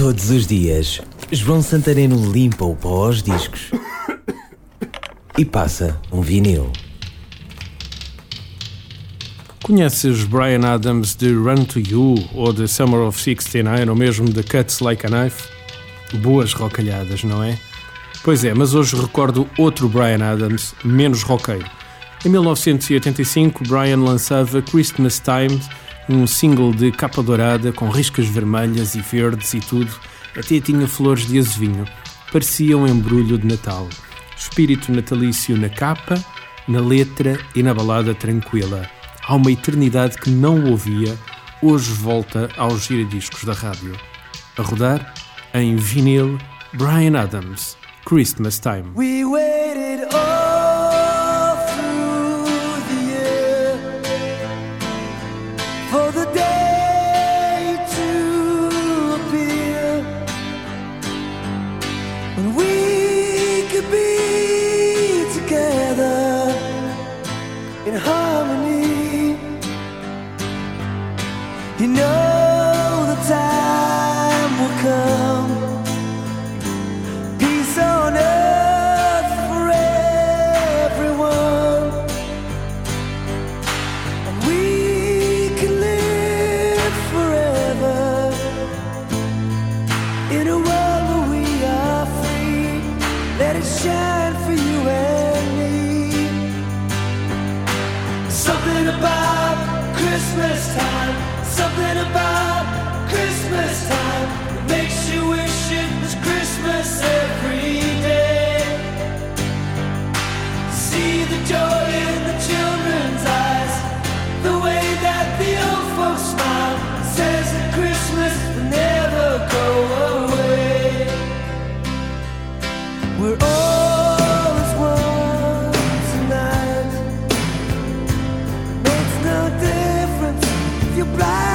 Todos os dias, João Santareno limpa o pó aos discos e passa um vinil. Conheces Brian Adams de Run to You ou de Summer of 69 ou mesmo de Cuts Like a Knife? Boas rocalhadas, não é? Pois é, mas hoje recordo outro Brian Adams, menos roqueiro. Em 1985, Brian lançava Christmas Time, um single de capa dourada com riscas vermelhas e verdes e tudo, até tinha flores de azevinho. Parecia um embrulho de Natal. Espírito natalício na capa, na letra e na balada tranquila. Há uma eternidade que não ouvia, hoje volta aos giradiscos da rádio. A rodar, em vinil, Brian Adams, Christmas Time. We time. Something about Christmas time makes you wish it was Christmas every day. See the joy right.